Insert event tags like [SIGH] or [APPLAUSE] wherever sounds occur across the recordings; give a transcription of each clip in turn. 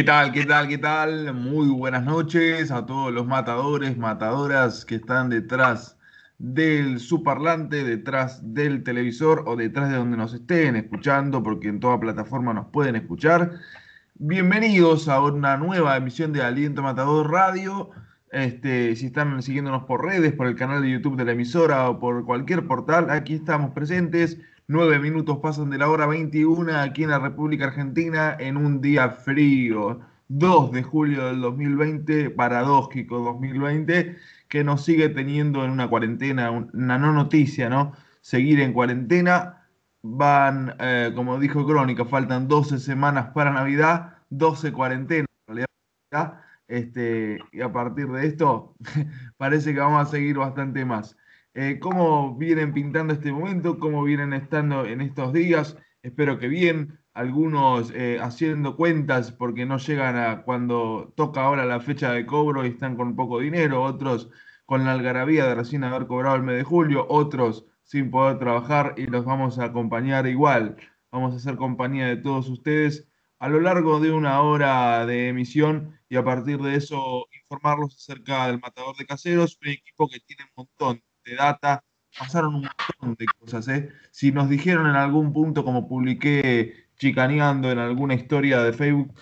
¿Qué tal? ¿Qué tal? ¿Qué tal? Muy buenas noches a todos los matadores, matadoras que están detrás del su parlante, detrás del televisor o detrás de donde nos estén escuchando, porque en toda plataforma nos pueden escuchar. Bienvenidos a una nueva emisión de Aliento Matador Radio. Este, si están siguiéndonos por redes, por el canal de YouTube de la emisora o por cualquier portal, aquí estamos presentes. Nueve minutos pasan de la hora 21 aquí en la República Argentina en un día frío. 2 de julio del 2020, paradójico 2020 que nos sigue teniendo en una cuarentena, una no noticia, ¿no? Seguir en cuarentena. Van, eh, como dijo Crónica, faltan 12 semanas para Navidad, 12 cuarentenas en realidad. Este, y a partir de esto, [LAUGHS] parece que vamos a seguir bastante más. Eh, ¿Cómo vienen pintando este momento? ¿Cómo vienen estando en estos días? Espero que bien. Algunos eh, haciendo cuentas porque no llegan a cuando toca ahora la fecha de cobro y están con poco dinero. Otros con la algarabía de recién haber cobrado el mes de julio. Otros sin poder trabajar y los vamos a acompañar igual. Vamos a hacer compañía de todos ustedes a lo largo de una hora de emisión y a partir de eso informarlos acerca del matador de caseros, un equipo que tiene un montón de data, pasaron un montón de cosas. ¿eh? Si nos dijeron en algún punto, como publiqué chicaneando en alguna historia de Facebook,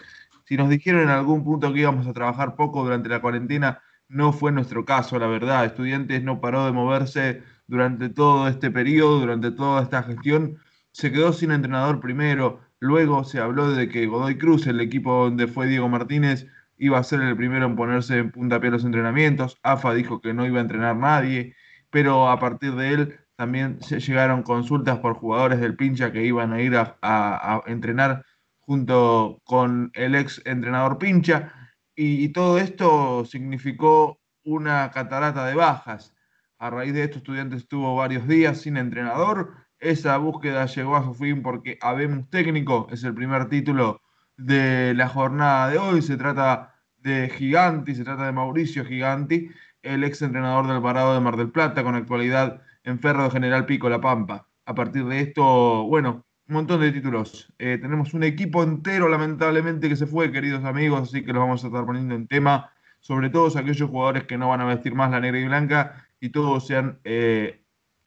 si nos dijeron en algún punto que íbamos a trabajar poco durante la cuarentena, no fue nuestro caso, la verdad. Estudiantes no paró de moverse durante todo este periodo, durante toda esta gestión. Se quedó sin entrenador primero, luego se habló de que Godoy Cruz, el equipo donde fue Diego Martínez, iba a ser el primero en ponerse en puntapié los entrenamientos. AFA dijo que no iba a entrenar nadie pero a partir de él también se llegaron consultas por jugadores del pincha que iban a ir a, entrenar junto con el ex entrenador pincha y, todo esto significó una catarata de bajas. A raíz de esto, estudiantes estuvo varios días sin entrenador. Esa búsqueda llegó a su fin porque Habemos Técnico es el primer título de la jornada de hoy. Se trata de Giganti, se trata de Mauricio Giganti, el ex entrenador del Parado de Mar del Plata, con actualidad en Ferro de General Pico, La Pampa. A partir de esto, bueno, un montón de títulos. Eh, tenemos un equipo entero, lamentablemente, que se fue, queridos amigos, así que los vamos a estar poniendo en tema, sobre todos aquellos jugadores que no van a vestir más la negra y blanca y todos se han eh,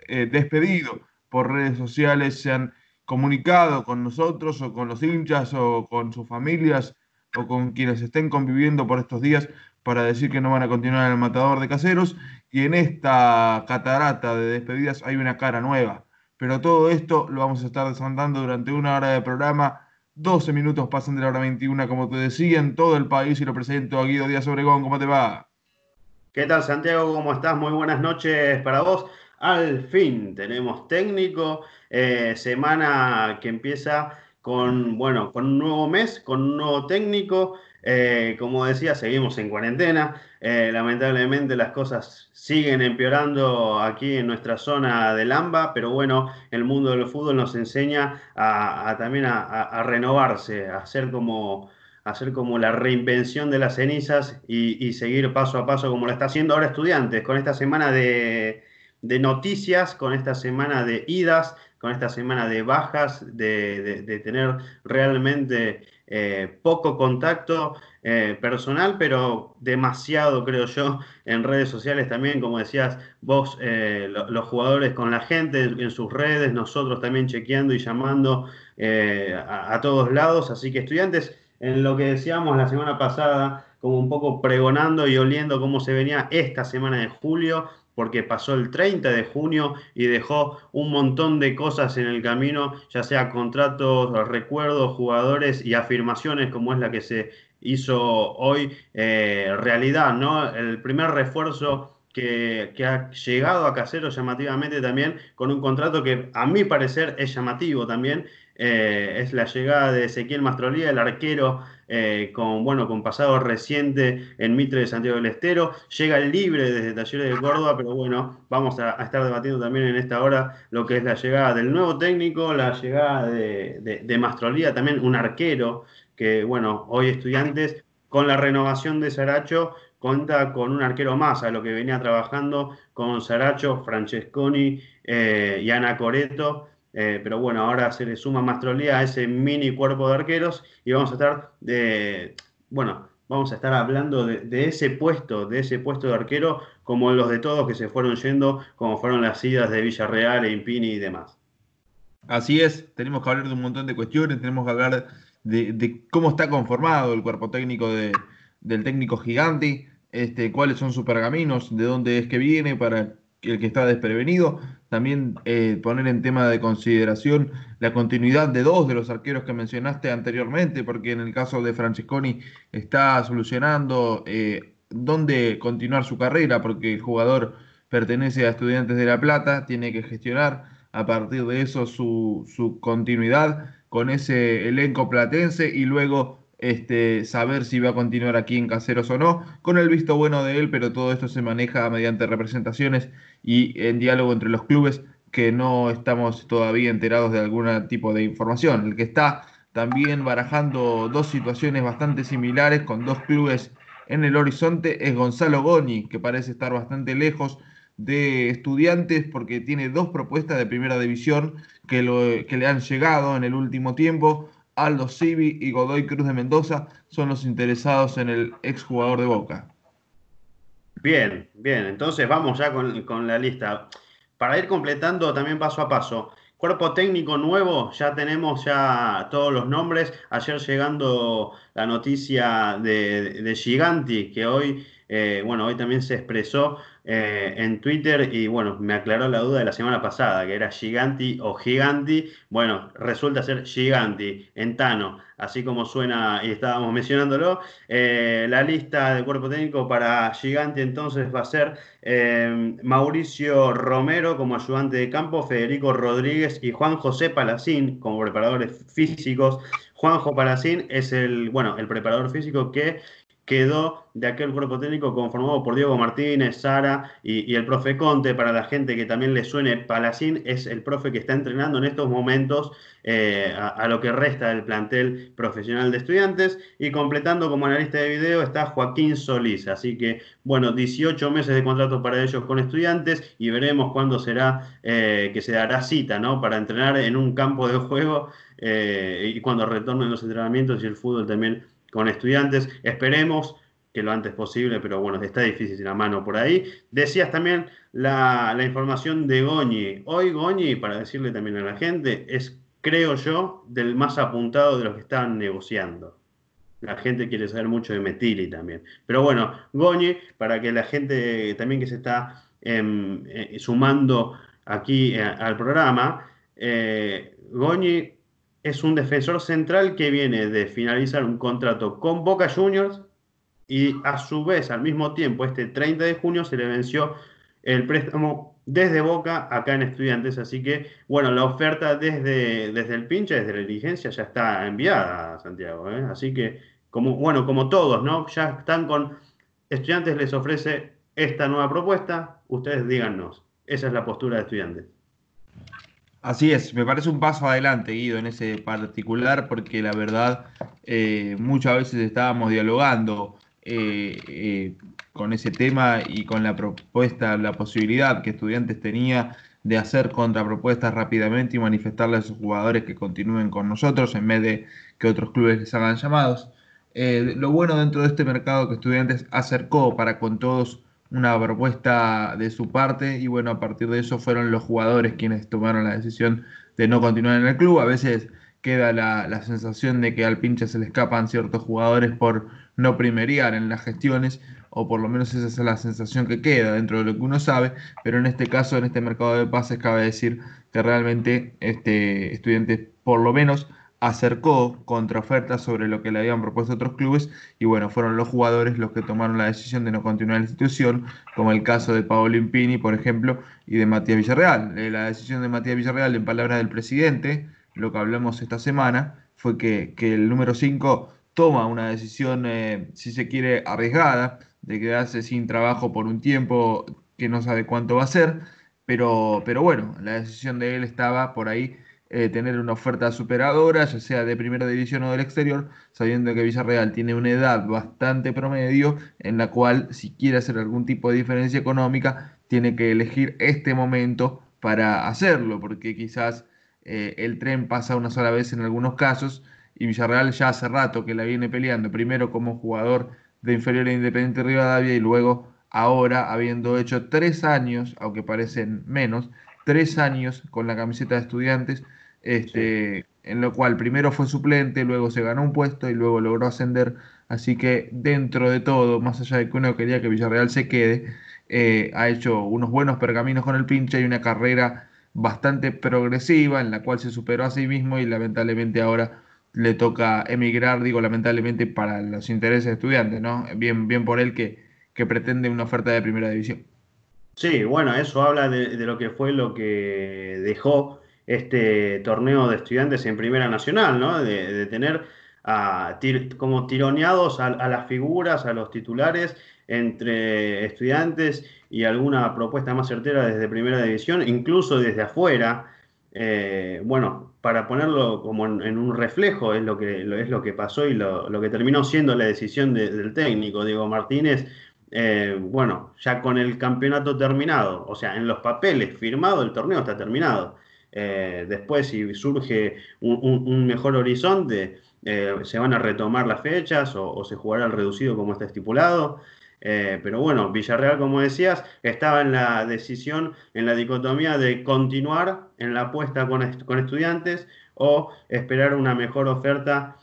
eh, despedido por redes sociales, se han comunicado con nosotros o con los hinchas o con sus familias o con quienes estén conviviendo por estos días para decir que no van a continuar el matador de caseros y en esta catarata de despedidas hay una cara nueva. Pero todo esto lo vamos a estar desandando durante una hora de programa. 12 minutos pasan de la hora 21, como te decía, en todo el país y lo presento a Guido Díaz Obregón. ¿Cómo te va? ¿Qué tal, Santiago? ¿Cómo estás? Muy buenas noches para vos. Al fin tenemos técnico, eh, semana que empieza con, bueno, con un nuevo mes, con un nuevo técnico. Eh, como decía, seguimos en cuarentena. Eh, lamentablemente las cosas siguen empeorando aquí en nuestra zona del AMBA, pero bueno, el mundo del fútbol nos enseña a, también a, renovarse, a hacer como, hacer como la reinvención de las cenizas y, seguir paso a paso como lo está haciendo ahora estudiantes, con esta semana de, noticias, con esta semana de idas, con esta semana de bajas, de tener realmente eh, poco contacto eh, personal, pero demasiado, creo yo, en redes sociales también, como decías vos, eh, los jugadores con la gente en, sus redes, nosotros también chequeando y llamando a, todos lados. Así que estudiantes, en lo que decíamos la semana pasada, como un poco pregonando y oliendo cómo se venía esta semana de julio, porque pasó el 30 de junio y dejó un montón de cosas en el camino, ya sea contratos, recuerdos, jugadores y afirmaciones como es la que se hizo hoy eh, realidad, ¿no? El primer refuerzo que, ha llegado a Casero llamativamente también con un contrato que a mi parecer es llamativo también, eh, es la llegada de Ezequiel Mastrolía, el arquero eh, con, bueno, con pasado reciente en Mitre de Santiago del Estero. Llega libre desde Talleres de Córdoba, pero bueno, vamos a, estar debatiendo también en esta hora lo que es la llegada del nuevo técnico, la llegada de, de, Mastrolía, también un arquero que, bueno, hoy estudiantes con la renovación de Saracho cuenta con un arquero más a lo que venía trabajando con Saracho, Francesconi eh, y Ana Coreto. Eh, pero bueno, ahora se le suma Mastrolía a ese mini cuerpo de arqueros y vamos a estar bueno, vamos a estar hablando de, ese puesto, de ese puesto de arquero, como los de todos que se fueron yendo, como fueron las idas de Villarreal, e Impini y demás. Así es, tenemos que hablar de un montón de cuestiones, tenemos que hablar de, cómo está conformado el cuerpo técnico del técnico gigante, este, cuáles son sus pergaminos, de dónde es que viene para el que está desprevenido. También eh, poner en tema de consideración la continuidad de dos de los arqueros que mencionaste anteriormente, porque en el caso de Francesconi está solucionando eh, dónde continuar su carrera, porque el jugador pertenece a Estudiantes de La Plata, tiene que gestionar a partir de eso su, su continuidad con ese elenco platense y luego este, saber si va a continuar aquí en Caseros o no, con el visto bueno de él, pero todo esto se maneja mediante representaciones y en diálogo entre los clubes que no estamos todavía enterados de algún tipo de información. El que está también barajando dos situaciones bastante similares con dos clubes en el horizonte es Gonzalo Goni, que parece estar bastante lejos de estudiantes porque tiene dos propuestas de primera división que, que le han llegado en el último tiempo. Aldo Civi y Godoy Cruz de Mendoza son los interesados en el exjugador de Boca. Bien, bien, entonces vamos ya con, la lista. Para ir completando también paso a paso, Cuerpo técnico nuevo, ya tenemos ya todos los nombres. Ayer llegando la noticia de, Giganti, que hoy, eh, bueno, hoy también se expresó eh, en Twitter y bueno, me aclaró la duda de la semana pasada, que era Giganti o Giganti. Bueno, resulta ser Giganti, en Tano, así como suena y estábamos mencionándolo. Eh, la lista de cuerpo técnico para Giganti entonces va a ser eh, Mauricio Romero como ayudante de campo, Federico Rodríguez y Juan José Palacín como preparadores físicos. Juanjo Palacín es el, bueno, el preparador físico que quedó de aquel cuerpo técnico conformado por Diego Martínez, Sara y, el profe Conte. Para la gente que también le suene, Palacín es el profe que está entrenando en estos momentos eh, a, lo que resta del plantel profesional de estudiantes. Y completando como analista de video está Joaquín Solís. Así que, bueno, 18 meses de contrato para ellos con estudiantes y veremos cuándo será eh, que se dará cita, ¿no? Para entrenar en un campo de juego eh, y cuando retornen los entrenamientos y el fútbol también con estudiantes. Esperemos que lo antes posible, pero bueno, está difícil la mano por ahí. Decías también la, información de Goñi. Hoy Goñi, para decirle también a la gente, es, creo yo, del más apuntado de los que están negociando. La gente quiere saber mucho de Metili también. Pero bueno, Goñi, para que la gente también que se está em, eh, sumando aquí eh, al programa, eh, Goñi es un defensor central que viene de finalizar un contrato con Boca Juniors y a su vez, al mismo tiempo, este 30 de junio se le venció el préstamo desde Boca acá en Estudiantes. Así que, bueno, la oferta desde, desde el pinche, desde la diligencia, ya está enviada a Santiago. ¿eh? Así que, como, bueno, como todos, ¿no? Ya están con Estudiantes, les ofrece esta nueva propuesta. Ustedes díganos. Esa es la postura de Estudiantes. Así es, me parece un paso adelante, Guido, en ese particular, porque la verdad eh, muchas veces estábamos dialogando eh, eh, con ese tema y con la propuesta, la posibilidad que estudiantes tenía de hacer contrapropuestas rápidamente y manifestarle a sus jugadores que continúen con nosotros en vez de que otros clubes les hagan llamados. lo bueno dentro de este mercado que estudiantes acercó para con todos una propuesta de su parte y bueno, a partir de eso fueron los jugadores quienes tomaron la decisión de no continuar en el club. A veces queda la, sensación de que al pinche se le escapan ciertos jugadores por no primeriar en las gestiones, o por lo menos esa es la sensación que queda dentro de lo que uno sabe, pero en este caso, en este mercado de pases, cabe decir que realmente este estudiante, por lo menos, acercó contraofertas sobre lo que le habían propuesto otros clubes y bueno, fueron los jugadores los que tomaron la decisión de no continuar la institución, como el caso de Paolo Impini, por ejemplo, y de Matías Villarreal. Eh, la decisión de Matías Villarreal, en palabras del presidente, lo que hablamos esta semana, fue que, el número 5 toma una decisión, eh, si se quiere, arriesgada, de quedarse sin trabajo por un tiempo que no sabe cuánto va a ser, pero, pero bueno, la decisión de él estaba por ahí eh, tener una oferta superadora, ya sea de primera división o del exterior, sabiendo que Villarreal tiene una edad bastante promedio en la cual si quiere hacer algún tipo de diferencia económica, tiene que elegir este momento para hacerlo, porque quizás eh, el tren pasa una sola vez en algunos casos y Villarreal ya hace rato que la viene peleando, primero como jugador de inferior a Independiente Rivadavia y luego ahora habiendo hecho tres años, aunque parecen menos, tres años con la camiseta de estudiantes, este, en lo cual primero fue suplente, luego se ganó un puesto y luego logró ascender. Así que dentro de todo, más allá de que uno quería que Villarreal se quede, eh, ha hecho unos buenos pergaminos con el pinche y una carrera bastante progresiva en la cual se superó a sí mismo y lamentablemente ahora le toca emigrar, digo lamentablemente para los intereses de estudiantes, ¿no? Bien, bien por él que, que pretende una oferta de primera división. Sí, bueno, eso habla de, lo que fue lo que dejó este torneo de estudiantes en Primera Nacional, ¿no? De, tener a, como tironeados a, las figuras, a los titulares entre estudiantes y alguna propuesta más certera desde Primera División, incluso desde afuera. Eh, bueno, para ponerlo como en, un reflejo es lo que, es lo que pasó y lo, que terminó siendo la decisión del técnico Diego Martínez eh, bueno, ya con el campeonato terminado, o sea, en los papeles firmado, el torneo está terminado. Eh, después, si surge un, mejor horizonte, eh, se van a retomar las fechas o, se jugará al reducido como está estipulado. pero bueno, Villarreal, como decías, estaba en la decisión, en la dicotomía de continuar en la apuesta con, estudiantes o esperar una mejor oferta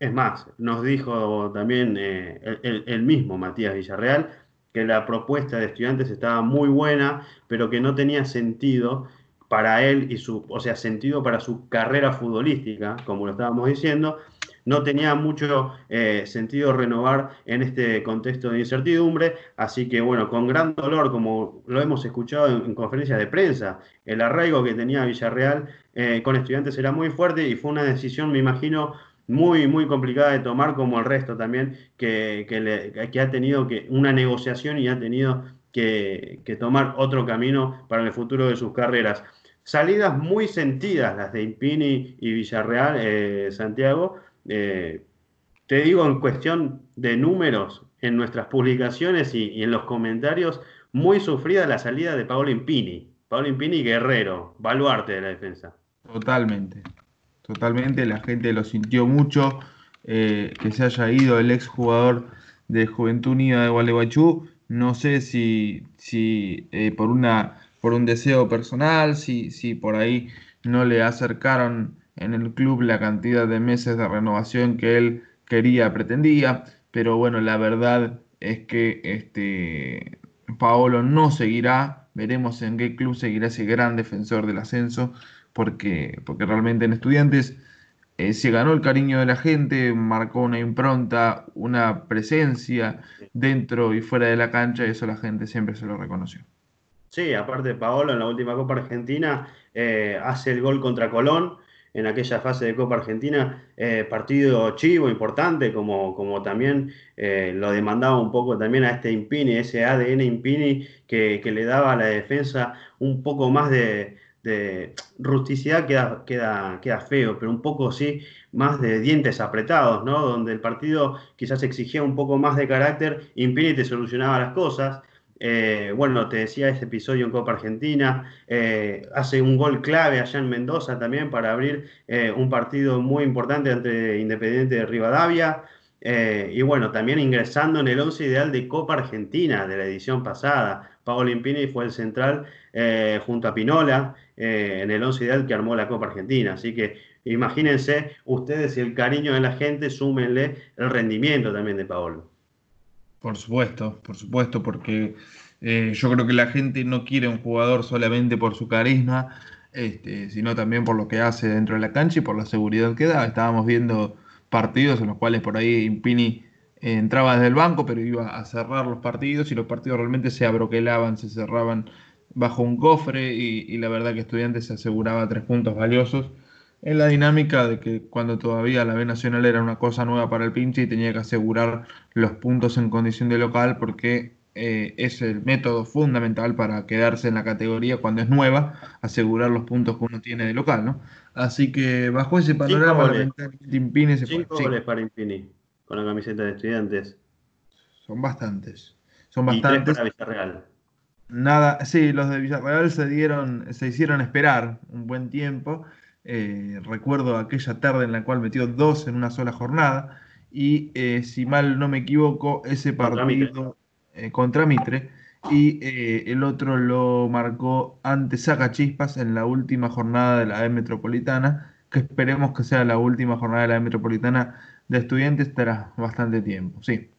es más, nos dijo también eh, el, mismo Matías Villarreal que la propuesta de estudiantes estaba muy buena, pero que no tenía sentido para él y su, o sea, sentido para su carrera futbolística, como lo estábamos diciendo, no tenía mucho eh, sentido renovar en este contexto de incertidumbre, así que bueno, con gran dolor, como lo hemos escuchado en, conferencias de prensa, el arraigo que tenía Villarreal eh, con estudiantes era muy fuerte y fue una decisión, me imagino, muy, muy complicada de tomar, como el resto también, que, que, ha tenido que una negociación y ha tenido que, tomar otro camino para el futuro de sus carreras. Salidas muy sentidas las de Impini y Villarreal, eh, Santiago. Eh, te digo en cuestión de números, en nuestras publicaciones y, en los comentarios, muy sufrida la salida de Paolo Impini. Paolo Impini, guerrero, baluarte de la defensa. Totalmente, totalmente, la gente lo sintió mucho, eh, que se haya ido el ex jugador de Juventud Unida de Gualeguaychú, no sé si, si eh, por, una, por un deseo personal, si, si por ahí no le acercaron en el club la cantidad de meses de renovación que él quería, pretendía, pero bueno, la verdad es que este, Paolo no seguirá, veremos en qué club seguirá ese gran defensor del ascenso porque, porque realmente en estudiantes eh, se ganó el cariño de la gente, marcó una impronta, una presencia dentro y fuera de la cancha, y eso la gente siempre se lo reconoció. Sí, aparte Paolo en la última Copa Argentina eh, hace el gol contra Colón en aquella fase de Copa Argentina, eh, partido chivo, importante, como, como también lo demandaba un poco también a este Impini, ese ADN Impini que, que le daba a la defensa un poco más de, de rusticidad queda, queda, queda feo, pero un poco sí, más de dientes apretados, ¿no? Donde el partido quizás exigía un poco más de carácter, Impini te solucionaba las cosas. Eh, bueno, te decía ese episodio en Copa Argentina, eh, hace un gol clave allá en Mendoza también para abrir eh, un partido muy importante ante Independiente de Rivadavia. y bueno, también ingresando en el 11 ideal de Copa Argentina de la edición pasada. Paolo Impini fue el central junto a Pinola. Eh, en el 11 ideal que armó la Copa Argentina. Así que imagínense ustedes y el cariño de la gente, súmenle el rendimiento también de Paolo. Por supuesto, por supuesto, porque eh, yo creo que la gente no quiere un jugador solamente por su carisma, este, sino también por lo que hace dentro de la cancha y por la seguridad que da. Estábamos viendo partidos en los cuales por ahí Impini entraba desde el banco, pero iba a cerrar los partidos y los partidos realmente se abroquelaban, se cerraban bajo un cofre y, la verdad que Estudiantes se aseguraba tres puntos valiosos en la dinámica de que cuando todavía la B Nacional era una cosa nueva para el pinche y tenía que asegurar los puntos en condición de local porque eh, es el método fundamental para quedarse en la categoría cuando es nueva, asegurar los puntos que uno tiene de local, ¿no? Así que bajo ese panorama, Impini se Cinco goles para Impini con la camiseta de estudiantes. Son bastantes. Son bastantes. Y para Nada, sí, los de Villarreal se dieron, se hicieron esperar un buen tiempo, Eh, recuerdo aquella tarde en la cual metió dos en una sola jornada. Y eh, si mal no me equivoco, ese partido contra Mitre. y el otro lo marcó ante Chispas en la última jornada de la E Metropolitana, que esperemos que sea la última jornada de la E Metropolitana de estudiantes tras bastante tiempo. Sí.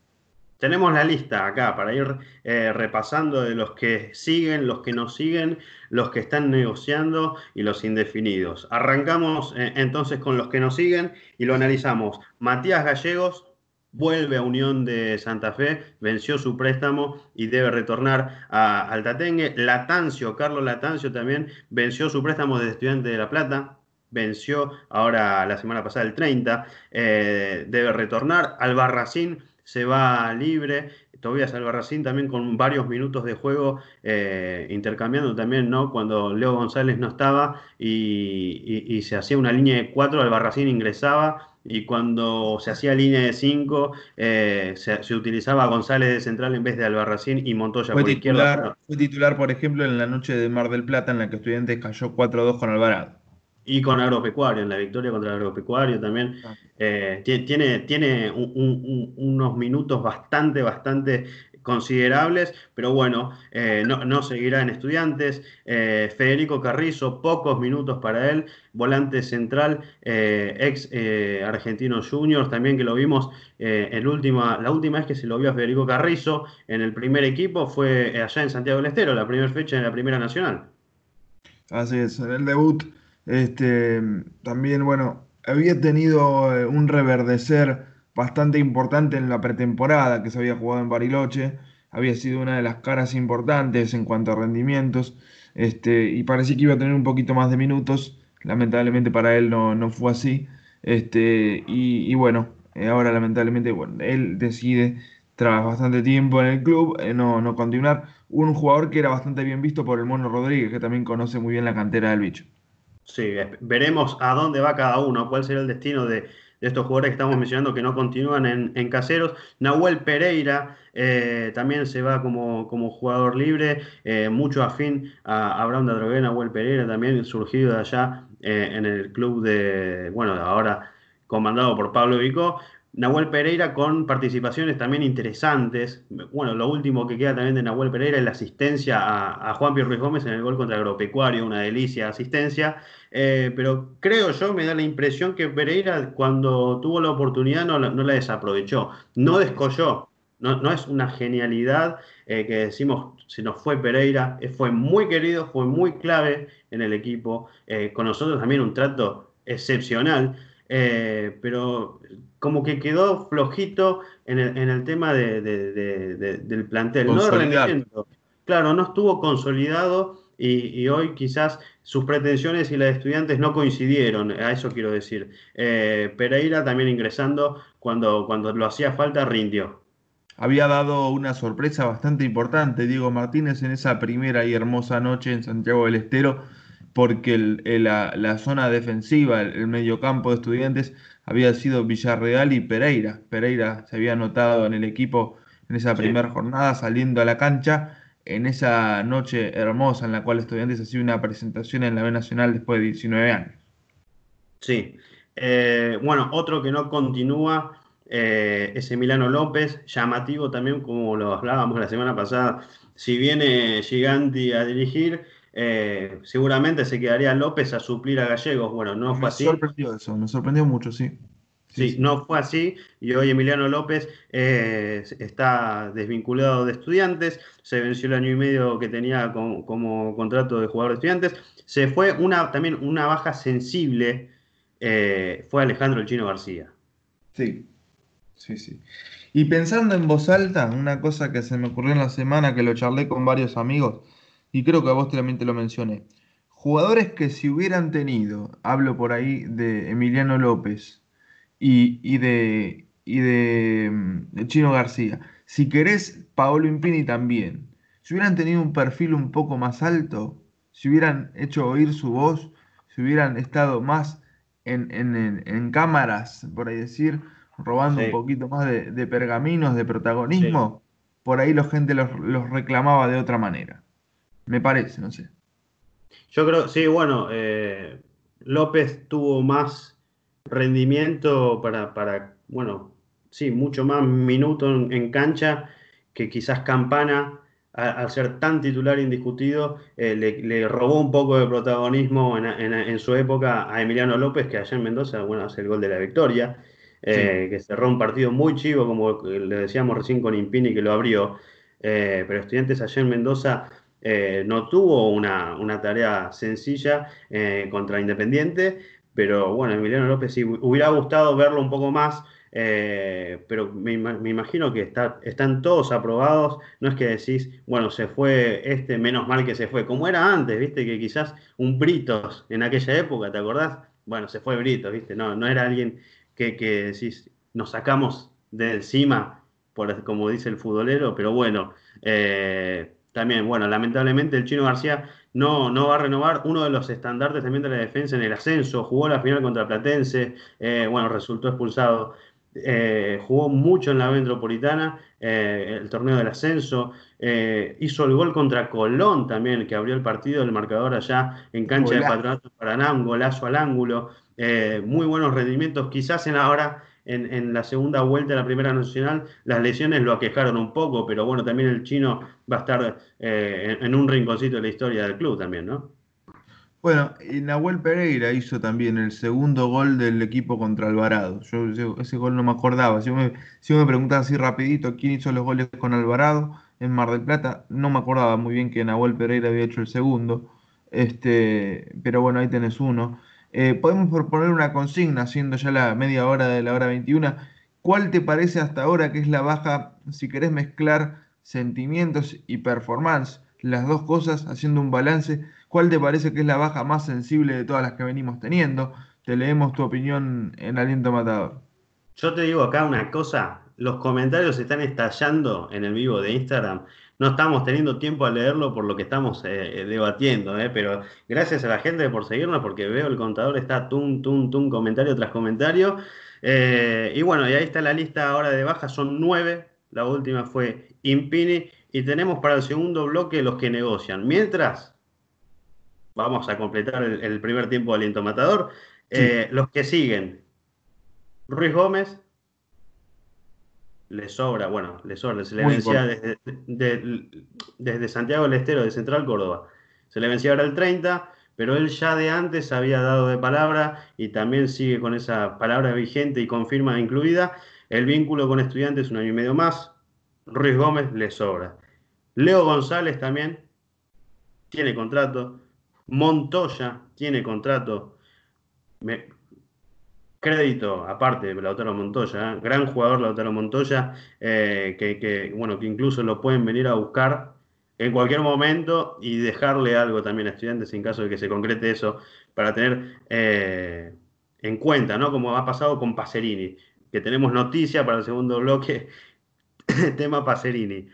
Tenemos la lista acá para ir eh, repasando de los que siguen, los que no siguen, los que están negociando y los indefinidos. Arrancamos eh, entonces con los que nos siguen y lo analizamos. Matías Gallegos vuelve a Unión de Santa Fe, venció su préstamo y debe retornar a Altatengue. Latancio, Carlos Latancio también venció su préstamo de estudiante de La Plata, venció ahora la semana pasada el 30, eh, debe retornar. Albarracín se va libre. Tobias Albarracín también con varios minutos de juego, eh, intercambiando también, ¿no? Cuando Leo González no estaba y, se hacía una línea de cuatro, Albarracín ingresaba y cuando se hacía línea de cinco, eh, se, utilizaba González de central en vez de Albarracín y Montoya por izquierda. Fue titular, por ejemplo, en la noche de Mar del Plata, en la que Estudiantes cayó 4-2 con Alvarado y con Agropecuario, en la victoria contra el Agropecuario también. Eh, tiene tiene unos minutos bastante, bastante considerables, pero bueno, eh, no, seguirá en estudiantes. Eh, Federico Carrizo, pocos minutos para él, volante central, ex argentino junior, también que lo vimos el última, la última vez que se lo vio a Federico Carrizo en el primer equipo fue allá en Santiago del Estero, la primera fecha en la Primera Nacional. Así es, en el debut este, también, bueno, había tenido eh, un reverdecer bastante importante en la pretemporada que se había jugado en Bariloche. Había sido una de las caras importantes en cuanto a rendimientos. Este, y parecía que iba a tener un poquito más de minutos. Lamentablemente para él no, fue así. Este, y, bueno, eh, ahora lamentablemente bueno, él decide, tras bastante tiempo en el club, eh, no, no continuar. Un jugador que era bastante bien visto por el Mono Rodríguez, que también conoce muy bien la cantera del bicho. Sí, veremos a dónde va cada uno, cuál será el destino de, estos jugadores que estamos mencionando que no continúan en, caseros. Nahuel Pereira eh, también se va como, jugador libre, eh, mucho afín a Abraham de Drogué, Nahuel Pereira también surgido de allá eh, en el club de, bueno, ahora comandado por Pablo Vico. Nahuel Pereira con participaciones también interesantes. Bueno, lo último que queda también de Nahuel Pereira es la asistencia a, Juan Pierre Ruiz Gómez en el gol contra Agropecuario, una delicia asistencia. Eh, pero creo yo, me da la impresión que Pereira cuando tuvo la oportunidad no, la desaprovechó, no descolló. No, es una genialidad eh, que decimos, si nos fue Pereira, eh, fue muy querido, fue muy clave en el equipo, con nosotros también un trato excepcional. Pero como que quedó flojito en el, tema del plantel. No rendimiento. Claro, no estuvo consolidado y, hoy quizás sus pretensiones y las de estudiantes no coincidieron, a eso quiero decir. Eh, Pereira también ingresando cuando, cuando lo hacía falta rindió. Había dado una sorpresa bastante importante Diego Martínez en esa primera y hermosa noche en Santiago del Estero, porque la, zona defensiva, el, el mediocampo de estudiantes, había sido Villarreal y Pereira. Pereira se había anotado en el equipo en esa primera jornada, saliendo a la cancha en esa noche hermosa en la cual Estudiantes hacía una presentación en la B Nacional después de 19 años. Sí. Eh, bueno, otro que no continúa eh, es Emiliano López, llamativo también, como lo hablábamos la semana pasada. Si viene Giganti a dirigir, eh, seguramente se quedaría López a suplir a Gallegos. Bueno, no fue así. Me sorprendió eso, me sorprendió mucho, sí. Sí, no fue así y hoy Emiliano López eh, está desvinculado de estudiantes, se venció el año y medio que tenía como, contrato de jugador de estudiantes, se fue una, también una baja sensible, eh, fue Alejandro el Chino García. Sí, sí, sí. Y pensando en voz alta, una cosa que se me ocurrió en la semana que lo charlé con varios amigos, y creo que a vos también te lo mencioné. Jugadores que si hubieran tenido, hablo por ahí de Emiliano López y, de, y de, mm, Chino García, si querés, Paolo Impini también, si hubieran tenido un perfil un poco más alto, si hubieran hecho oír su voz, si hubieran estado más en, cámaras, por ahí decir, robando un poquito más de, pergaminos, de protagonismo, por ahí la gente los reclamaba de otra manera me parece, no sé. Yo creo, sí, bueno, eh, López tuvo más rendimiento para, para bueno, sí, mucho más minuto en, cancha que quizás Campana, al ser tan titular indiscutido, eh, le, robó un poco de protagonismo en, su época a Emiliano López, que allá en Mendoza, bueno, hace el gol de la victoria, eh, que cerró un partido muy chivo, como le decíamos recién con Impini, que lo abrió. Eh, pero Estudiantes allá en Mendoza no tuvo una, una tarea sencilla contra Independiente, pero bueno, Emiliano López sí, hubiera gustado verlo un poco más. Eh, pero me, imagino que está, están todos aprobados. No es que decís, bueno, se fue este, menos mal que se fue. Como era antes, viste, que quizás un Britos en aquella época, ¿te acordás? Bueno, se fue Britos, viste, no, no era alguien que, que decís, nos sacamos de encima, por, como dice el futbolero, pero bueno, eh, también, bueno, lamentablemente el Chino García no, no va a renovar. Uno de los estandartes también de la defensa en el ascenso, jugó la final contra Platense, eh, bueno, resultó expulsado. Eh, jugó mucho en la metropolitana, eh, el torneo del ascenso, eh, hizo el gol contra Colón también, que abrió el partido, el marcador allá en cancha de Patronato Paraná, un golazo al ángulo, muy buenos rendimientos, quizás en ahora en, la segunda vuelta de la Primera Nacional las lesiones lo aquejaron un poco, pero bueno, también el chino va a estar en, en un rinconcito de la historia del club también, ¿no? Bueno, y Nahuel Pereira hizo también el segundo gol del equipo contra Alvarado. Yo ese, gol no me acordaba. Si me, si me preguntas así rapidito quién hizo los goles con Alvarado en Mar del Plata, no me acordaba muy bien que Nahuel Pereira había hecho el segundo. Este, pero bueno, ahí tenés uno. Eh, podemos proponer una consigna, siendo ya la media hora de la hora 21. ¿Cuál te parece hasta ahora que es la baja, si querés mezclar sentimientos y performance, las dos cosas, haciendo un balance? ¿Cuál te parece que es la baja más sensible de todas las que venimos teniendo? Te leemos tu opinión en Aliento Matador. Yo te digo acá una cosa, los comentarios están estallando en el vivo de Instagram. No estamos teniendo tiempo a leerlo por lo que estamos eh, debatiendo, eh, pero gracias a la gente por seguirnos porque veo el contador está tum, tum, tum, comentario tras comentario. Eh, y bueno, y ahí está la lista ahora de bajas, son nueve. La última fue Impini y tenemos para el segundo bloque los que negocian. Mientras, vamos a completar el, primer tiempo de aliento matador. Eh, los que siguen, Ruiz Gómez, le sobra, bueno, le sobra, se le vencía desde, Santiago del Estero, de Central Córdoba. Se le vencía ahora el 30, pero él ya de antes había dado de palabra y también sigue con esa palabra vigente y confirma incluida. El vínculo con estudiantes un año y medio más. Ruiz Gómez le sobra. Leo González también tiene contrato. Montoya tiene contrato. Crédito aparte de Lautaro Montoya, gran jugador Lautaro Montoya, eh, que, bueno, que incluso lo pueden venir a buscar en cualquier momento y dejarle algo también a estudiantes en caso de que se concrete eso, para tener eh, en cuenta, ¿no? Como ha pasado con Pacerini, que tenemos noticia para el segundo bloque, [LAUGHS] tema Pacerini.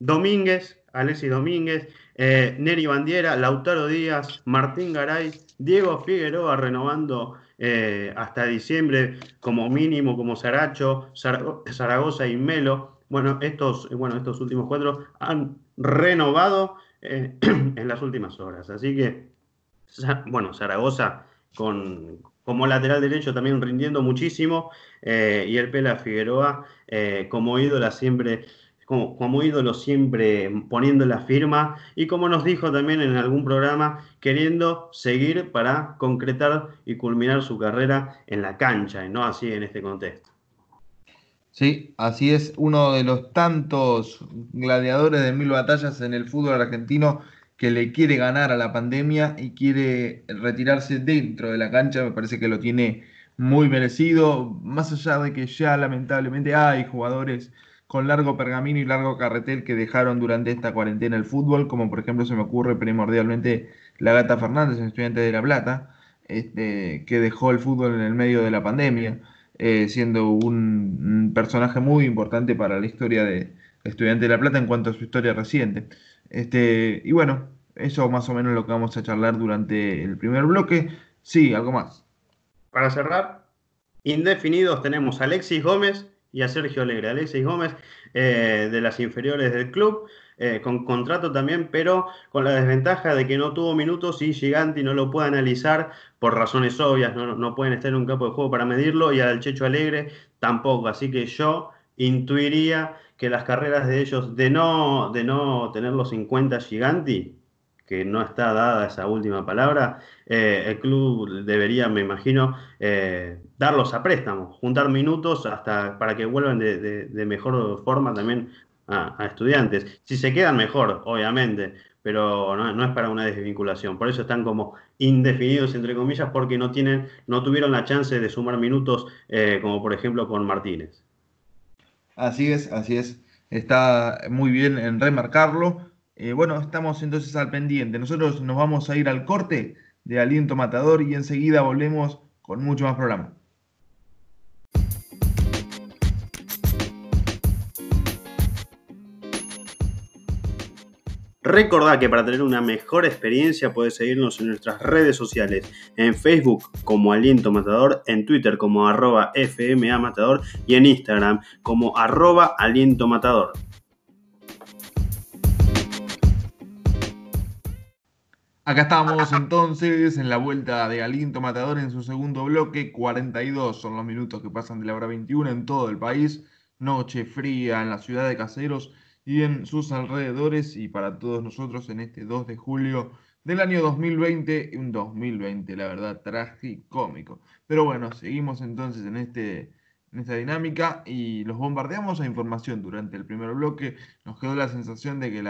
Domínguez, Alexis Domínguez, eh, Neri Bandiera, Lautaro Díaz, Martín Garay, Diego Figueroa renovando eh, hasta diciembre como mínimo, como Saracho, Zaragoza y Melo. Bueno, estos, bueno, estos últimos cuatro han renovado eh, [CLEARS THROAT] en las últimas horas. Así que, bueno, Zaragoza con, como lateral derecho también rindiendo muchísimo y el Pela Figueroa como ídola siempre como, ídolo siempre poniendo la firma y como nos dijo también en algún programa, queriendo seguir para concretar y culminar su carrera en la cancha y no así en este contexto. Sí, así es, uno de los tantos gladiadores de mil batallas en el fútbol argentino que le quiere ganar a la pandemia y quiere retirarse dentro de la cancha, me parece que lo tiene muy merecido, más allá de que ya lamentablemente hay jugadores con largo pergamino y largo carretel que dejaron durante esta cuarentena el fútbol, como por ejemplo se me ocurre primordialmente la Gata Fernández, estudiante de La Plata, este, que dejó el fútbol en el medio de la pandemia, eh, siendo un, personaje muy importante para la historia de Estudiante de La Plata en cuanto a su historia reciente. Este, y bueno, eso más o menos lo que vamos a charlar durante el primer bloque. Sí, algo más. Para cerrar, indefinidos tenemos Alexis Gómez y a Sergio Alegre. Alexis Gómez eh, de las inferiores del club, eh, con contrato también, pero con la desventaja de que no tuvo minutos y Giganti no lo puede analizar por razones obvias, no, no pueden estar en un campo de juego para medirlo y al Checho Alegre tampoco. Así que yo intuiría que las carreras de ellos, de no, de no tenerlos en cuenta Giganti, que no está dada esa última palabra, eh, el club debería, me imagino, eh, darlos a préstamo, juntar minutos hasta para que vuelvan de, mejor forma también a, estudiantes. Si se quedan mejor, obviamente, pero no, es para una desvinculación. Por eso están como indefinidos, entre comillas, porque no, tienen, no tuvieron la chance de sumar minutos, eh, como por ejemplo con Martínez. Así es, así es. Está muy bien en remarcarlo. Eh, bueno, estamos entonces al pendiente. Nosotros nos vamos a ir al corte de Aliento Matador y enseguida volvemos con mucho más programa. Recordá que para tener una mejor experiencia puedes seguirnos en nuestras redes sociales, en Facebook como Aliento Matador, en Twitter como arroba FMA Matador y en Instagram como arroba Aliento Matador. Acá estamos entonces en la vuelta de Aliento Matador en su segundo bloque. 42 son los minutos que pasan de la hora 21 en todo el país. Noche fría en la ciudad de Caseros y en sus alrededores y para todos nosotros en este 2 de julio del año 2020, un 2020 la verdad tragicómico. Pero bueno, seguimos entonces en, este, en esta dinámica y los bombardeamos a información durante el primer bloque. Nos quedó la sensación de que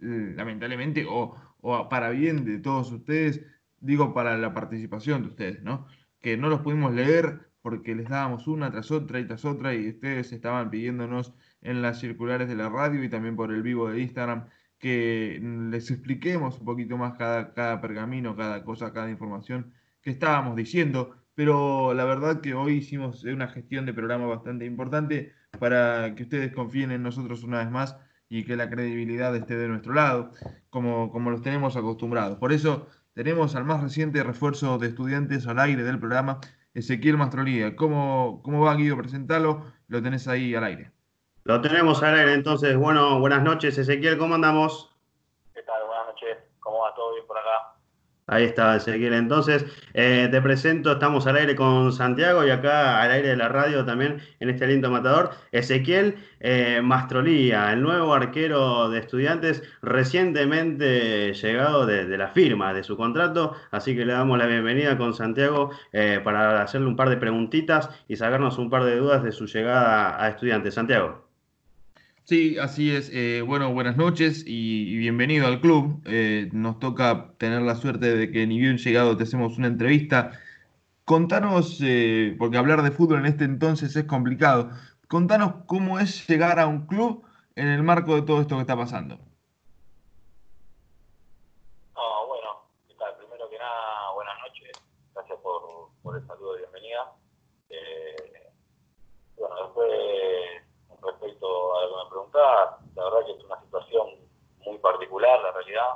lamentablemente o, o para bien de todos ustedes, digo para la participación de ustedes, ¿no? Que no los pudimos leer porque les dábamos una tras otra y tras otra y ustedes estaban pidiéndonos en las circulares de la radio y también por el vivo de Instagram, que les expliquemos un poquito más cada, cada pergamino, cada cosa, cada información que estábamos diciendo. Pero la verdad que hoy hicimos una gestión de programa bastante importante para que ustedes confíen en nosotros una vez más y que la credibilidad esté de nuestro lado, como, como los tenemos acostumbrados. Por eso tenemos al más reciente refuerzo de estudiantes al aire del programa, Ezequiel Mastrolía. ¿Cómo, cómo va Guido? Presentalo, lo tenés ahí al aire. Lo tenemos al aire, entonces, bueno, buenas noches, Ezequiel, ¿cómo andamos? ¿Qué tal? Buenas noches, ¿cómo va todo bien por acá? Ahí está, Ezequiel. Entonces, eh, te presento, estamos al aire con Santiago y acá al aire de la radio también en este aliento matador. Ezequiel eh, Mastrolía, el nuevo arquero de estudiantes, recientemente llegado de, la firma de su contrato. Así que le damos la bienvenida con Santiago eh, para hacerle un par de preguntitas y sacarnos un par de dudas de su llegada a estudiantes. Santiago. Sí, así es. Eh, bueno, buenas noches y, bienvenido al club. Eh, nos toca tener la suerte de que ni bien llegado te hacemos una entrevista. Contanos, eh, porque hablar de fútbol en este entonces es complicado, contanos cómo es llegar a un club en el marco de todo esto que está pasando. bueno, ¿qué tal? Primero que nada, buenas noches. Gracias por, por el saludo de bienvenida. bueno, después respecto la verdad que es una situación muy particular, la realidad,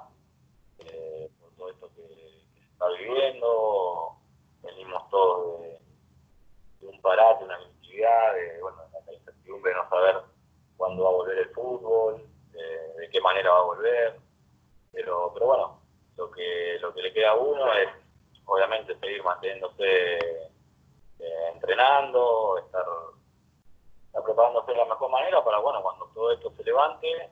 eh, por todo esto que, se está viviendo. Venimos todos de, un parate, una actividad, de, bueno, la incertidumbre de no saber cuándo va a volver el fútbol, de, qué manera va a volver. Pero, pero bueno, lo que, lo que le queda a uno es obviamente seguir manteniéndose eh, entrenando, estar de la mejor manera para, bueno, cuando todo esto se levante,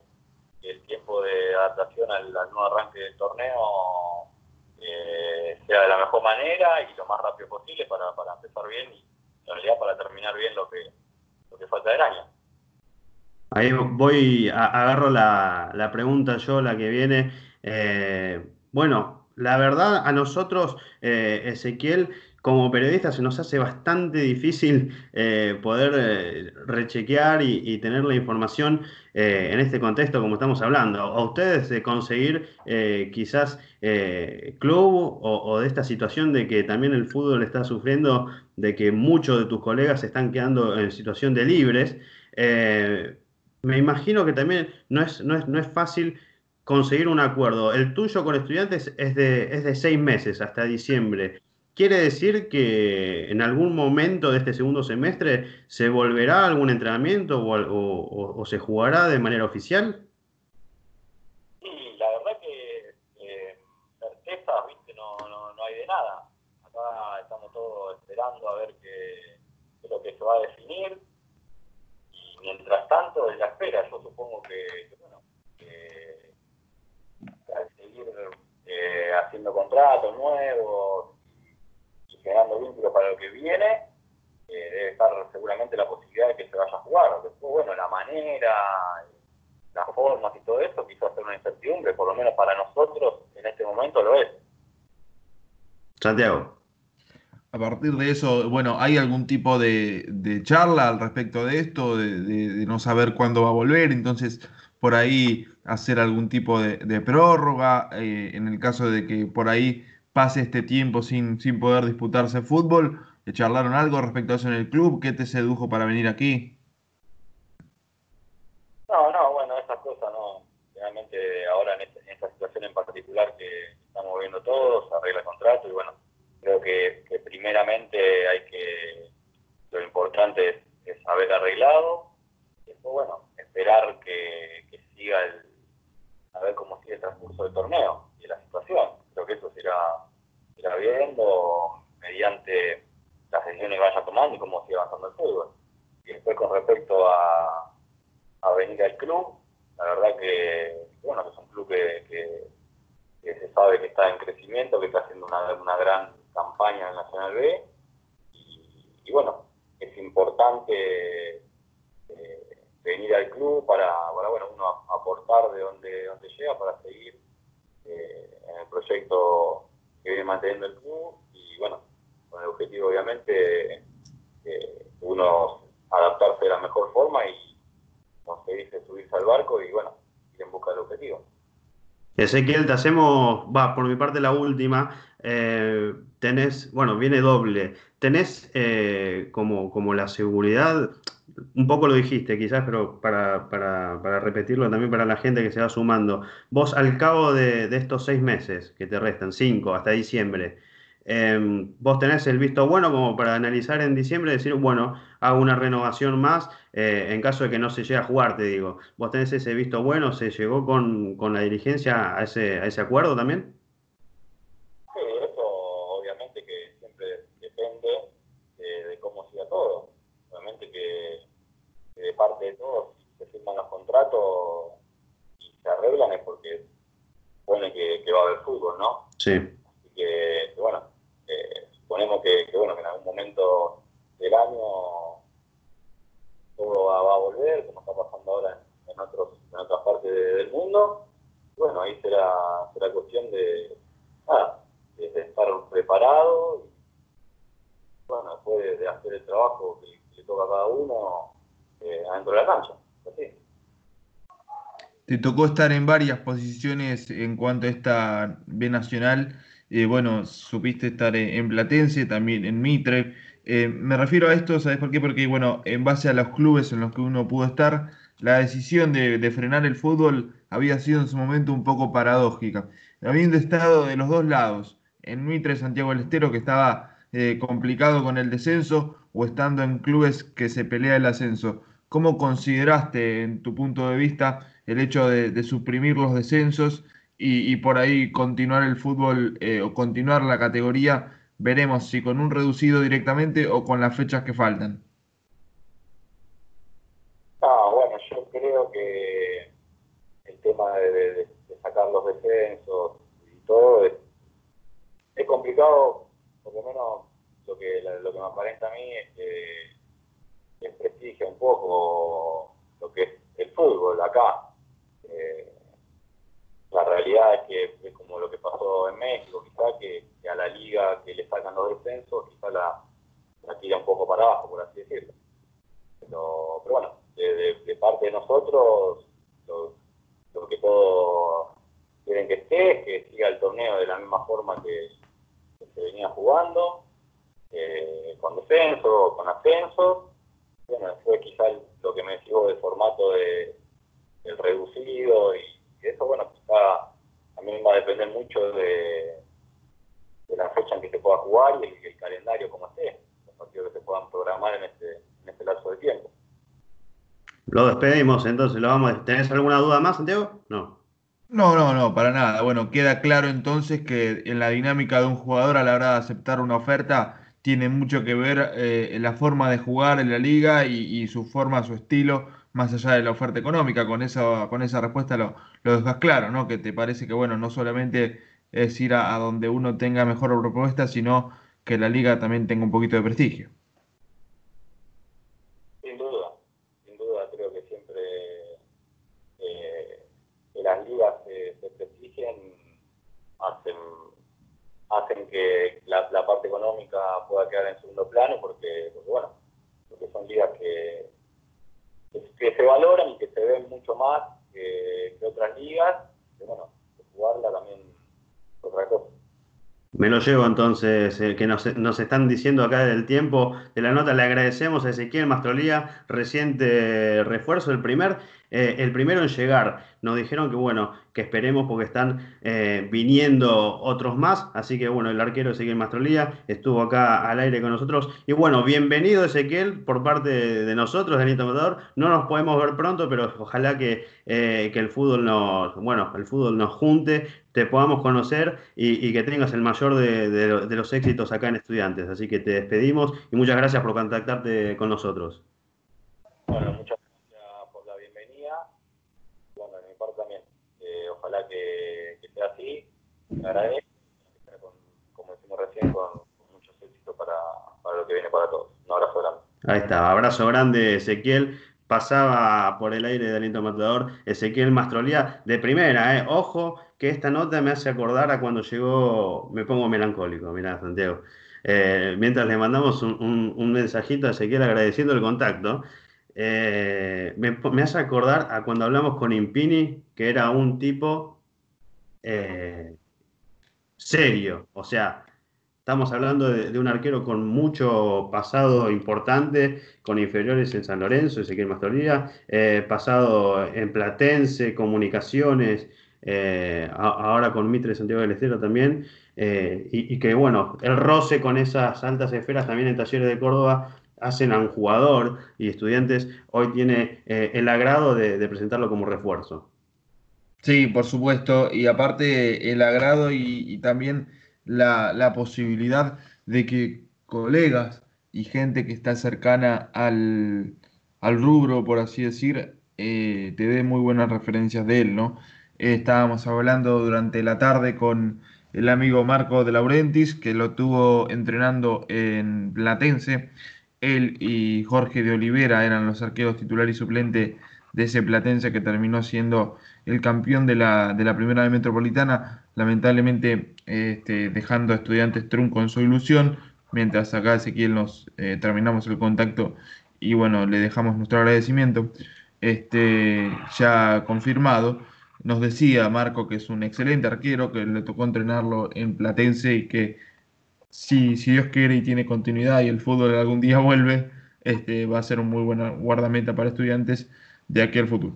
el tiempo de adaptación al, nuevo arranque del torneo eh, sea de la mejor manera y lo más rápido posible para, para empezar bien y en realidad para terminar bien lo que, lo que falta del año. Ahí voy, agarro la, la pregunta yo, la que viene. Eh, bueno, la verdad a nosotros, eh, Ezequiel, como periodista se nos hace bastante difícil eh, poder eh, rechequear y, tener la información eh, en este contexto como estamos hablando. A ustedes de conseguir quizás club o, de esta situación de que también el fútbol está sufriendo, de que muchos de tus colegas están quedando en situación de libres. me imagino que también no es, no es, no es fácil conseguir un acuerdo. El tuyo con estudiantes es de, es de seis meses hasta diciembre. ¿Quiere decir que en algún momento de este segundo semestre se volverá algún entrenamiento o, se jugará de manera oficial? Sí, la verdad que eh, certeza, viste, no, no, hay de nada. Acá estamos todos esperando a ver qué, es lo que se va a definir. Y mientras tanto, en la espera, yo supongo que, bueno, que al seguir eh, haciendo contratos nuevos generando vínculos para lo que viene, eh, debe estar seguramente la posibilidad de que se vaya a jugar. Después, bueno, la manera, las formas y todo eso quiso hacer una incertidumbre, por lo menos para nosotros en este momento lo es. Santiago. A partir de eso, bueno, ¿hay algún tipo de, charla al respecto de esto, de, no saber cuándo va a volver? Entonces, por ahí hacer algún tipo de, prórroga, eh, en el caso de que por ahí pase este tiempo sin, sin poder disputarse fútbol. ¿Charlaron algo respecto a eso en el club? ¿Qué te sedujo para venir aquí? No, no, bueno, esas cosas no. Realmente ahora en, este, esta situación en particular que estamos viendo todos, arregla el contrato y bueno, creo que, primeramente hay que, lo importante es, es haber arreglado. Y después, bueno, esperar que, siga el, a ver cómo sigue el transcurso del torneo y la situación. Creo que eso se irá, viendo mediante las decisiones que vaya tomando y cómo sigue avanzando el fútbol. Y después con respecto a, a venir al club, la verdad que, bueno, que es un club que, se sabe que está en crecimiento, que está haciendo una, una gran campaña en Nacional B. Y, bueno, es importante eh, venir al club para, bueno, uno aportar de donde, donde llega para seguir eh, en el proyecto manteniendo el club y bueno, con el objetivo obviamente uno adaptarse de la mejor forma y conseguirse subirse al barco y bueno, ir en busca del objetivo. Ezequiel, te hacemos, va, por mi parte la última. Eh, tenés, bueno, viene doble. Tenés como, como la seguridad, un poco lo dijiste quizás, pero para, para, repetirlo también para la gente que se va sumando, vos al cabo de, estos seis meses que te restan, cinco hasta diciembre, em, vos tenés el visto bueno como para analizar en diciembre y decir, bueno, hago una renovación más eh, en caso de que no se llegue a jugar, te digo. ¿Vos tenés ese visto bueno? ¿Se llegó con, con la dirigencia a ese, a ese acuerdo también? De todos se firman los contratos y se arreglan es porque supone que, va a haber fútbol, ¿no? Sí. Así que, bueno, eh, suponemos que, bueno, que en algún momento del año todo va, a volver, como está pasando ahora en, otros, en otras partes del mundo. Bueno, ahí será, será cuestión de, nada, de, estar preparado y, bueno, después de, hacer el trabajo que, que le toca a cada uno, eh, adentro de la cancha. Te tocó estar en varias posiciones en cuanto a esta B Nacional. Eh, bueno, supiste estar en, Platense, también en Mitre. Eh, me refiero a esto, ¿sabes por qué? Porque, bueno, en base a los clubes en los que uno pudo estar, la decisión de, frenar el fútbol había sido en su momento un poco paradójica. Habiendo estado de los dos lados, en Mitre, Santiago del Estero, que estaba complicado con el descenso, o estando en clubes que se pelea el ascenso. ¿Cómo consideraste, en tu punto de vista, el hecho de, suprimir los descensos y, por ahí continuar el fútbol eh, o continuar la categoría? Veremos si con un reducido directamente o con las fechas que faltan. Ah, bueno, yo creo que el tema de, sacar los descensos y todo es, es complicado, por lo menos lo que, lo que me aparenta a mí es que desprestigia un poco lo que es el fútbol acá. Eh, la realidad es que es como lo que pasó en México, quizá que, a la liga que le sacan los descensos, quizá la, la tira un poco para abajo, por así decirlo. Pero, pero bueno, de, parte de nosotros, lo, lo, que todos quieren que esté es que siga el torneo de la misma forma que, se venía jugando, eh, con descenso, con ascenso, bueno, fue quizá lo que me decís del formato de, del reducido y, eso, bueno, quizá también va a depender mucho de, de la fecha en que se pueda jugar y el, calendario como esté, los partidos que se puedan programar en este, en este lapso de tiempo. Lo despedimos, entonces lo vamos. ¿Tenés alguna duda más, Santiago? No. No, no, no, para nada. Bueno, queda claro entonces que en la dinámica de un jugador a la hora de aceptar una oferta tiene mucho que ver eh, la forma de jugar en la liga y, su forma, su estilo, más allá de la oferta económica. Con esa, con esa respuesta lo, lo dejas claro, ¿no? Que te parece que, bueno, no solamente es ir a, donde uno tenga mejor propuesta, sino que la liga también tenga un poquito de prestigio. Sin duda, sin duda, creo que siempre eh, las ligas se, se hacen, hacen que económica pueda quedar en segundo plano, porque, bueno, porque son ligas que, que, se valoran y que se ven mucho más que, que otras ligas, que bueno, jugarla también me lo llevo entonces, que nos, están diciendo acá del tiempo de la nota. Le agradecemos a Ezequiel Mastrolía, reciente refuerzo, el primer, eh, el primero en llegar. Nos dijeron que bueno, que esperemos porque están eh, viniendo otros más. Así que bueno, el arquero Ezequiel Mastrolía estuvo acá al aire con nosotros. Y bueno, bienvenido Ezequiel por parte de nosotros, Danito Matador. No nos podemos ver pronto, pero ojalá que, eh, que el fútbol nos, bueno, el fútbol nos junte, te podamos conocer y, que tengas el mayor de, de los éxitos acá en Estudiantes. Así que te despedimos y muchas gracias por contactarte con nosotros. Bueno, muchas ojalá que, sea así. Agradezco, como decimos recién, con, muchos éxitos para, lo que viene para todos. Un abrazo grande. Ahí está, abrazo grande Ezequiel. Pasaba por el aire de Aliento Matador Ezequiel Mastrolía de primera, ¿eh? Ojo, que esta nota me hace acordar a cuando llegó, me pongo melancólico, mirá, Santiago. Eh, mientras le mandamos un, un, mensajito a Ezequiel agradeciendo el contacto, eh, me, hace acordar a cuando hablamos con Impini, que era un tipo eh, serio. O sea, estamos hablando de, un arquero con mucho pasado importante, con inferiores en San Lorenzo, Ezequiel Mastoría, eh, pasado en Platense, comunicaciones, ahora con Mitre Santiago del Estero también. Y, y, que bueno, el roce con esas altas esferas también en Talleres de Córdoba hacen a un jugador y estudiantes, hoy tiene eh, el agrado de, presentarlo como refuerzo. Sí, por supuesto, y aparte el agrado y, también la, posibilidad de que colegas y gente que está cercana al, rubro, por así decir, eh, te dé muy buenas referencias de él, ¿no? estábamos hablando durante la tarde con el amigo Marco de Laurentis, que lo tuvo entrenando en Platense él y Jorge de Olivera eran los arqueros titular y suplente de ese Platense que terminó siendo el campeón de la, de la primera de Metropolitana, lamentablemente este, dejando a estudiantes trunco en su ilusión, mientras acá Ezequiel nos eh, terminamos el contacto y bueno, le dejamos nuestro agradecimiento, este, ya confirmado. Nos decía Marco que es un excelente arquero, que le tocó entrenarlo en Platense y que si, si Dios quiere y tiene continuidad y el fútbol algún día vuelve, este, va a ser un muy buena guardameta para estudiantes de aquí al futuro.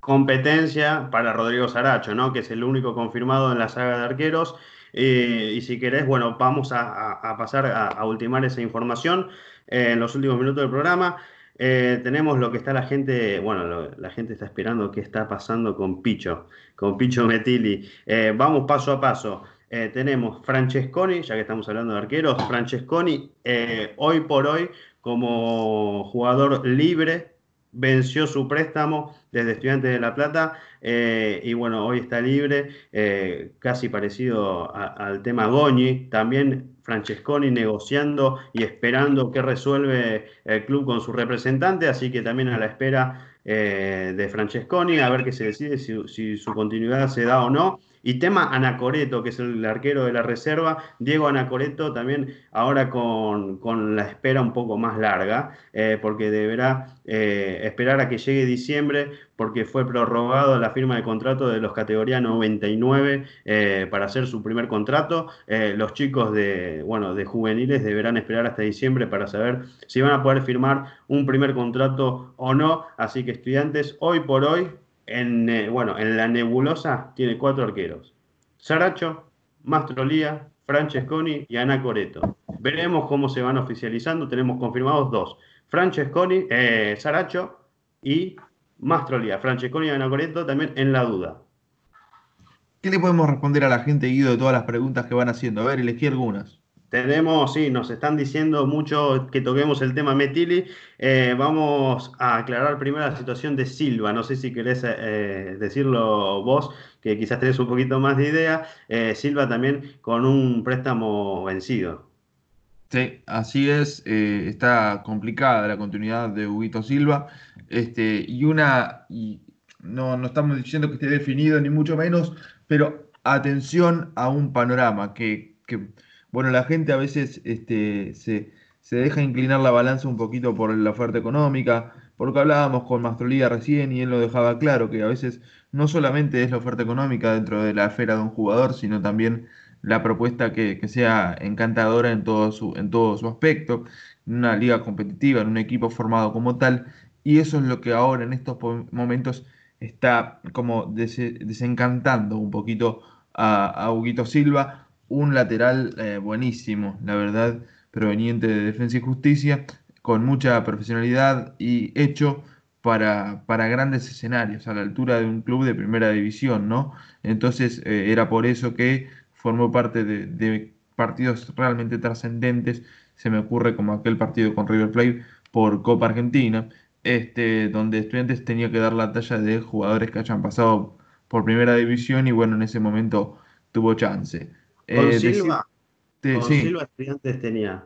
Competencia para Rodrigo Saracho, ¿no? que es el único confirmado en la saga de arqueros. Eh, y si querés, bueno, vamos a, pasar a, ultimar esa información eh, en los últimos minutos del programa. Eh, tenemos lo que está la gente, bueno, la gente está esperando qué está pasando con Picho, con Picho Metili. vamos paso a paso. Tenemos Francesconi, ya que estamos hablando de arqueros, Francesconi hoy por hoy como jugador libre venció su préstamo desde Estudiantes de La Plata eh, y bueno, hoy está libre, casi parecido al tema Goñi, también Francesconi negociando y esperando que resuelve el club con su representante, así que también a la espera de Francesconi, a ver qué se decide si su continuidad se da o no. Y tema Anacoreto, que es el arquero de la reserva. Diego Anacoreto también ahora con, la espera un poco más larga, eh, porque deberá eh, esperar a que llegue diciembre, porque fue prorrogado la firma de contrato de los categoría 99 eh, para hacer su primer contrato. los chicos de, bueno, de juveniles deberán esperar hasta diciembre para saber si van a poder firmar un primer contrato o no. Así que estudiantes, hoy por hoy en, eh, bueno, en la nebulosa tiene cuatro arqueros. Saracho, Mastrolía, Francesconi y Ana Coreto. Veremos cómo se van oficializando. Tenemos confirmados dos. Francesconi, eh, Saracho y Mastrolía. Francesconi y Ana Coreto también en la duda. ¿Qué le podemos responder a la gente, Guido, de todas las preguntas que van haciendo? A ver, elegí algunas. Tenemos, sí, nos están diciendo mucho que toquemos el tema Metili. Eh, vamos a aclarar primero la situación de Silva. No sé si querés eh, decirlo vos, que quizás tenés un poquito más de idea. Eh, Silva también con un préstamo vencido. Sí, así es. está complicada la continuidad de Huguito Silva. Este, y una, no, no estamos diciendo que esté definido, ni mucho menos, pero atención a un panorama que bueno, la gente a veces este, se, deja inclinar la balanza un poquito por la oferta económica, porque hablábamos con Mastrolía recién y él lo dejaba claro, que a veces no solamente es la oferta económica dentro de la esfera de un jugador, sino también la propuesta que, sea encantadora en todo, su, en aspecto, en una liga competitiva, en un equipo formado como tal, y eso es lo que ahora en estos momentos está como desencantando un poquito a, a Huguito Silva, un lateral eh, buenísimo, la verdad, proveniente de Defensa y Justicia, con mucha profesionalidad y hecho para, para, grandes escenarios, a la altura de un club de primera división, ¿no? Entonces eh, era por eso que formó parte de, partidos realmente trascendentes, se me ocurre como aquel partido con River Plate por Copa Argentina, este, donde estudiantes tenía que dar la talla de jugadores que hayan pasado por primera división y bueno, en ese momento tuvo chance. Con eh, Silva, Silva Estudiantes tenía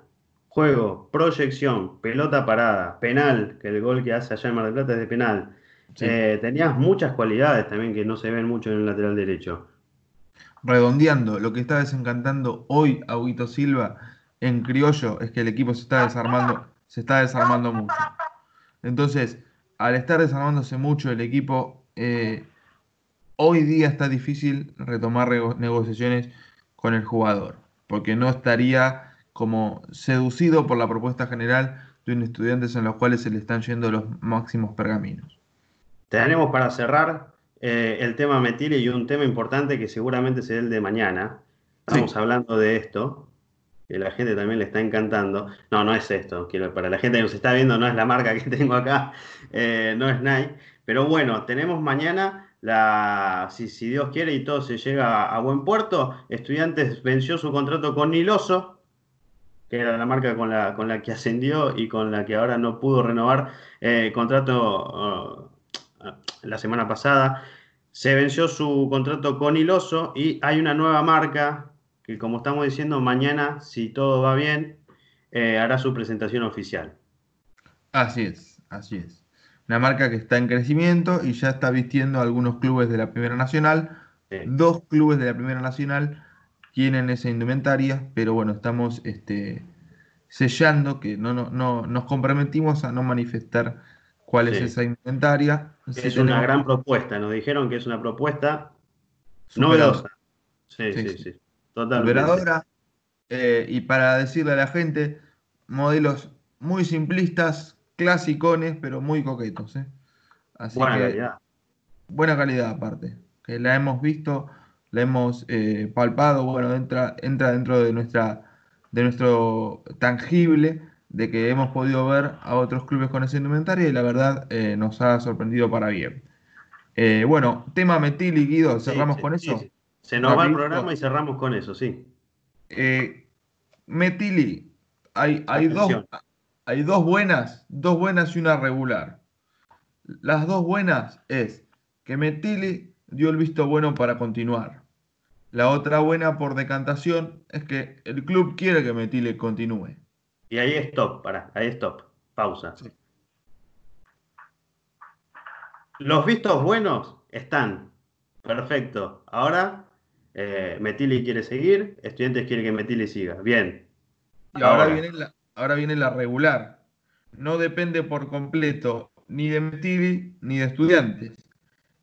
juego, proyección, pelota parada, penal, que el gol que hace allá en Mar del Plata es de penal. Eh, tenías muchas cualidades también que no se ven mucho en el lateral derecho. Redondeando, lo que está desencantando hoy a Silva en criollo es que el equipo se está desarmando, se está desarmando mucho. Entonces, al estar desarmándose mucho el equipo, eh, hoy día está difícil retomar negociaciones con el jugador, porque no estaría como seducido por la propuesta general de un estudiantes en los cuales se le están yendo los máximos pergaminos. Tenemos para cerrar eh, el tema Metile y un tema importante que seguramente será el de mañana. Estamos hablando de esto, que la gente también le está encantando. No, no es esto. Quiero, para la gente que nos está viendo, no es la marca que [LAUGHS] tengo acá, eh, no es Nike. Pero bueno, tenemos mañana la, si, Dios quiere y todo se llega a, buen puerto, Estudiantes venció su contrato con Niloso, que era la marca con la, con la que ascendió y con la que ahora no pudo renovar eh, contrato uh, la semana pasada. Se venció su contrato con Iloso y hay una nueva marca que, como estamos diciendo, mañana, si todo va bien, eh, hará su presentación oficial. Así es, así es una marca que está en crecimiento y ya está vistiendo a algunos clubes de la Primera Nacional. Dos clubes de la Primera Nacional tienen esa indumentaria, pero bueno, estamos este, sellando que no, no, nos comprometimos a no manifestar cuál es esa indumentaria. Es una gran propuesta, nos dijeron que es una propuesta novedosa. Sí, sí, sí, Totalmente. Eh, y para decirle a la gente, modelos muy simplistas, clasicones, pero muy coquetos. ¿eh? buena calidad. Buena calidad aparte. Que la hemos visto, la hemos eh, palpado, bueno, entra, entra dentro de nuestra de nuestro tangible de que hemos podido ver a otros clubes con esa indumentaria y la verdad eh, nos ha sorprendido para bien. bueno, tema Metili, Guido, cerramos con eso. Se nos va el programa y cerramos con eso, sí. Metili, hay, hay dos, hay dos buenas, dos buenas y una regular. Las dos buenas es que Metili dio el visto bueno para continuar. La otra buena por decantación es que el club quiere que Metili continúe. Y ahí stop, para, ahí stop. Pausa. Los vistos buenos están. Perfecto. Ahora eh, Metili quiere seguir, estudiantes quieren que Metili siga. Bien. Y ahora viene la, ahora viene la regular. No depende por completo ni de Metili ni de estudiantes.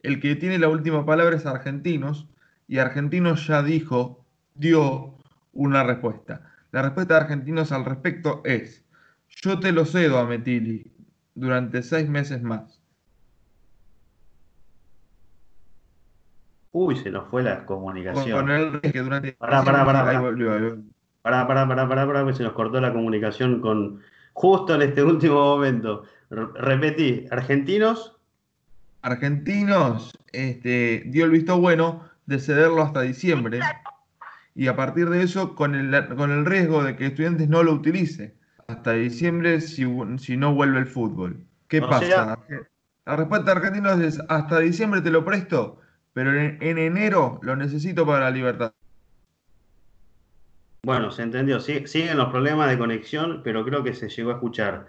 El que tiene la última palabra es Argentinos y Argentinos ya dijo, dio una respuesta. La respuesta de Argentinos al respecto es, yo te lo cedo a Metili durante seis meses más. Uy, se nos fue la comunicación. Con el que durante. Pará, pará, pará, Ahí pará. volvió, ahí volvió. Pará, pará, pará, pará, pará, que se nos cortó la comunicación con justo en este [LAUGHS] último momento. R- repetí, argentinos, Argentinos este, dio el visto bueno de cederlo hasta diciembre y a partir de eso con el, con el riesgo de que estudiantes no lo utilice hasta diciembre si, si no vuelve el fútbol. ¿Qué O pasa? sea- La respuesta de Argentinos es hasta diciembre te lo presto, pero en, en enero lo necesito para la libertad. Bueno, se entendió, Sí- siguen los problemas de conexión, pero creo que se llegó a escuchar.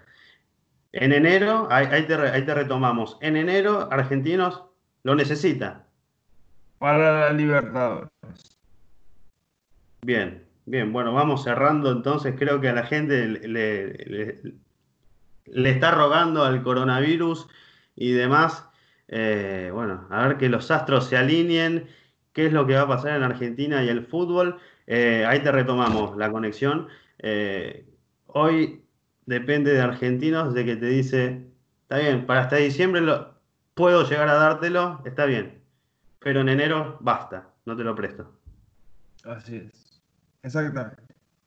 En enero, ahí, ahí te, ahí te retomamos, en enero argentinos lo necesita. Para la Libertadores. Bien, bien, bueno, vamos cerrando entonces, creo que a la gente le, le- le- le está rogando al coronavirus y demás, eh, bueno, a ver que los astros se alineen, qué es lo que va a pasar en Argentina y el fútbol. Eh, ahí te retomamos la conexión. Eh, hoy depende de argentinos de que te dice, está bien, para hasta diciembre lo, puedo llegar a dártelo, está bien, pero en enero basta, no te lo presto. Así es. Exactamente.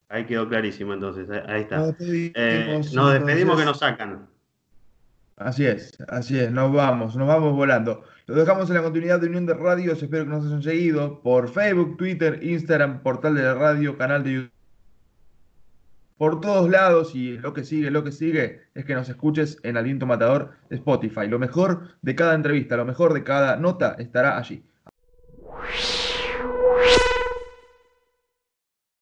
Ahí quedó clarísimo entonces, ahí está. Nos despedimos, Eh, nos despedimos que nos sacan. Así es, así es, nos vamos, nos vamos volando. Los dejamos en la continuidad de Unión de Radios, espero que nos hayan seguido por Facebook, Twitter, Instagram, portal de la radio, canal de YouTube. Por todos lados y lo que sigue, lo que sigue es que nos escuches en Aliento Matador Spotify. Lo mejor de cada entrevista, lo mejor de cada nota estará allí.